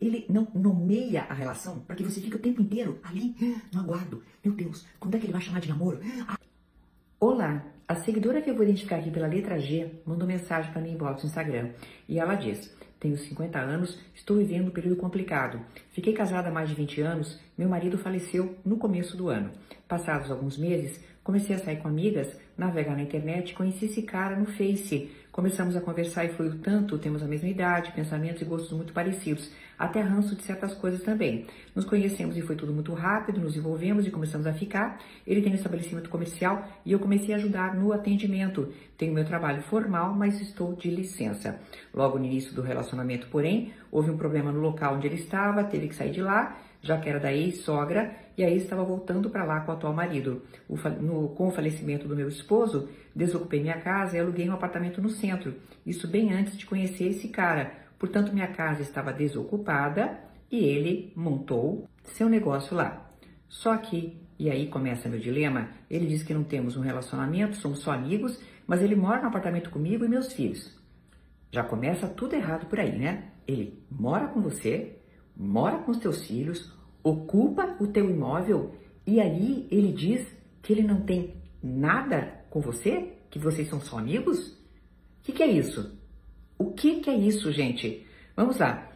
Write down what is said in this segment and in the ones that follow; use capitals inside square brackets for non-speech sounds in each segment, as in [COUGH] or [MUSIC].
ele não nomeia a relação para que você fique o tempo inteiro ali no aguardo. Meu Deus, quando é que ele vai chamar de namoro? Ah. Olá, a seguidora que eu vou identificar aqui pela letra G mandou mensagem para mim inbox no Instagram e ela diz: Tenho 50 anos, estou vivendo um período complicado. Fiquei casada há mais de 20 anos, meu marido faleceu no começo do ano. Passados alguns meses, comecei a sair com amigas, navegar na internet, conheci esse cara no Face. Começamos a conversar e fluiu tanto, temos a mesma idade, pensamentos e gostos muito parecidos até ranço de certas coisas também. Nos conhecemos e foi tudo muito rápido, nos envolvemos e começamos a ficar. Ele tem um estabelecimento comercial e eu comecei a ajudar no atendimento. Tenho meu trabalho formal, mas estou de licença. Logo no início do relacionamento, porém, houve um problema no local onde ele estava, teve que sair de lá, já que era da ex-sogra, e aí estava voltando para lá com o atual marido. O, no, com o falecimento do meu esposo, desocupei minha casa e aluguei um apartamento no centro. Isso bem antes de conhecer esse cara Portanto, minha casa estava desocupada e ele montou seu negócio lá. Só que, e aí começa meu dilema, ele diz que não temos um relacionamento, somos só amigos, mas ele mora no apartamento comigo e meus filhos. Já começa tudo errado por aí, né? Ele mora com você, mora com os teus filhos, ocupa o teu imóvel e aí ele diz que ele não tem nada com você? Que vocês são só amigos? O que, que é isso? O que, que é isso, gente? Vamos lá.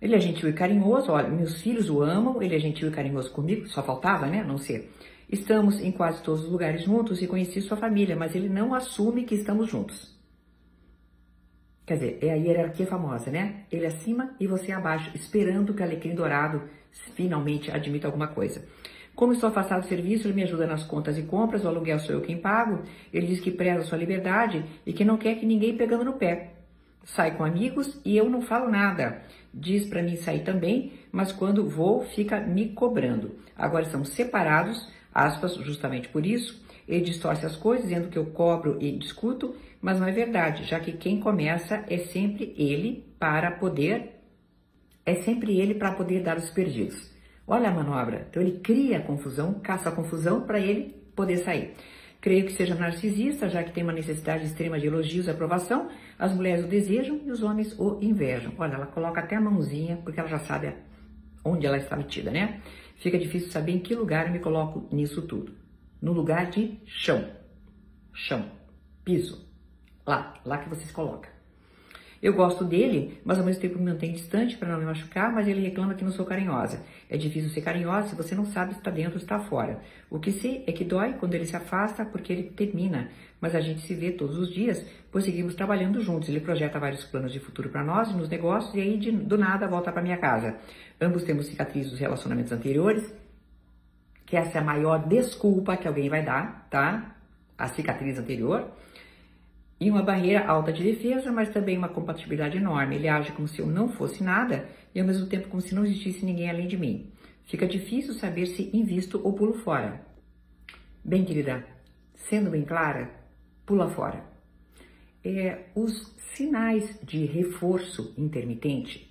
Ele é gentil e carinhoso, olha, meus filhos o amam, ele é gentil e carinhoso comigo, só faltava, né? Não ser. Estamos em quase todos os lugares juntos e conheci sua família, mas ele não assume que estamos juntos. Quer dizer, é a hierarquia famosa, né? Ele acima e você abaixo, esperando que o alecrim dourado finalmente admita alguma coisa. Como estou afastado do serviço, ele me ajuda nas contas e compras, o aluguel sou eu quem pago. Ele diz que preza sua liberdade e que não quer que ninguém pegando no pé sai com amigos e eu não falo nada. Diz para mim sair também, mas quando vou fica me cobrando. Agora estamos separados, aspas, justamente por isso. Ele distorce as coisas, dizendo que eu cobro e discuto, mas não é verdade, já que quem começa é sempre ele para poder é sempre ele para poder dar os perdidos. Olha a manobra. Então ele cria a confusão, caça a confusão para ele poder sair. Creio que seja narcisista, já que tem uma necessidade extrema de elogios e aprovação. As mulheres o desejam e os homens o invejam. Olha, ela coloca até a mãozinha, porque ela já sabe onde ela está metida, né? Fica difícil saber em que lugar eu me coloco nisso tudo. No lugar de chão. Chão. Piso. Lá. Lá que vocês colocam. Eu gosto dele, mas ao mesmo tempo me mantém distante para não me machucar, mas ele reclama que não sou carinhosa. É difícil ser carinhosa se você não sabe se está dentro ou está fora. O que sei é que dói quando ele se afasta porque ele termina, mas a gente se vê todos os dias, pois seguimos trabalhando juntos. Ele projeta vários planos de futuro para nós, nos negócios, e aí de, do nada volta para minha casa. Ambos temos cicatrizes dos relacionamentos anteriores, que essa é a maior desculpa que alguém vai dar, tá? A cicatriz anterior e uma barreira alta de defesa, mas também uma compatibilidade enorme. Ele age como se eu não fosse nada e ao mesmo tempo como se não existisse ninguém além de mim. Fica difícil saber se invisto ou pulo fora. Bem, querida, sendo bem clara, pula fora. É, os sinais de reforço intermitente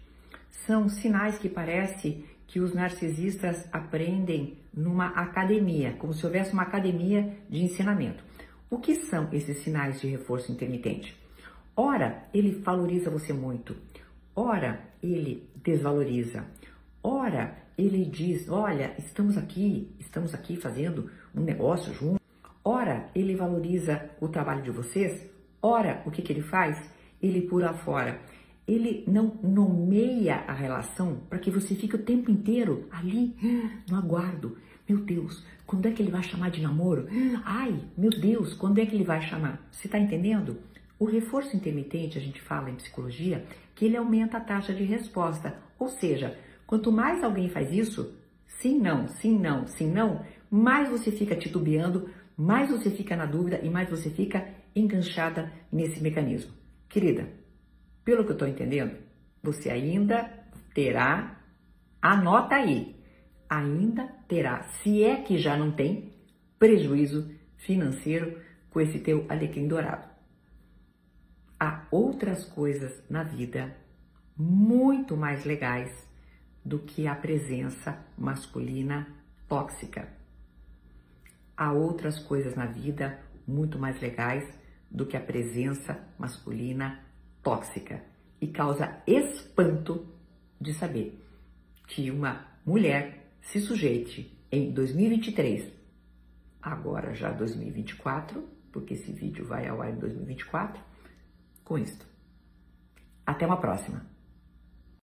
são sinais que parece que os narcisistas aprendem numa academia, como se houvesse uma academia de ensinamento. O que são esses sinais de reforço intermitente? Ora, ele valoriza você muito. Ora, ele desvaloriza. Ora, ele diz: Olha, estamos aqui, estamos aqui fazendo um negócio junto. Ora, ele valoriza o trabalho de vocês. Ora, o que, que ele faz? Ele pula fora. Ele não nomeia a relação para que você fique o tempo inteiro ali [GASPS] no aguardo. Meu Deus, quando é que ele vai chamar de namoro? Ai, meu Deus, quando é que ele vai chamar? Você está entendendo? O reforço intermitente, a gente fala em psicologia, que ele aumenta a taxa de resposta. Ou seja, quanto mais alguém faz isso, sim, não, sim, não, sim, não, mais você fica titubeando, mais você fica na dúvida e mais você fica enganchada nesse mecanismo. Querida, pelo que eu estou entendendo, você ainda terá, anota aí, ainda terá, se é que já não tem, prejuízo financeiro com esse teu alecrim dourado. Há outras coisas na vida muito mais legais do que a presença masculina tóxica. Há outras coisas na vida muito mais legais do que a presença masculina tóxica e causa espanto de saber que uma mulher se sujeite em 2023, agora já 2024, porque esse vídeo vai ao ar em 2024, com isto. Até uma próxima!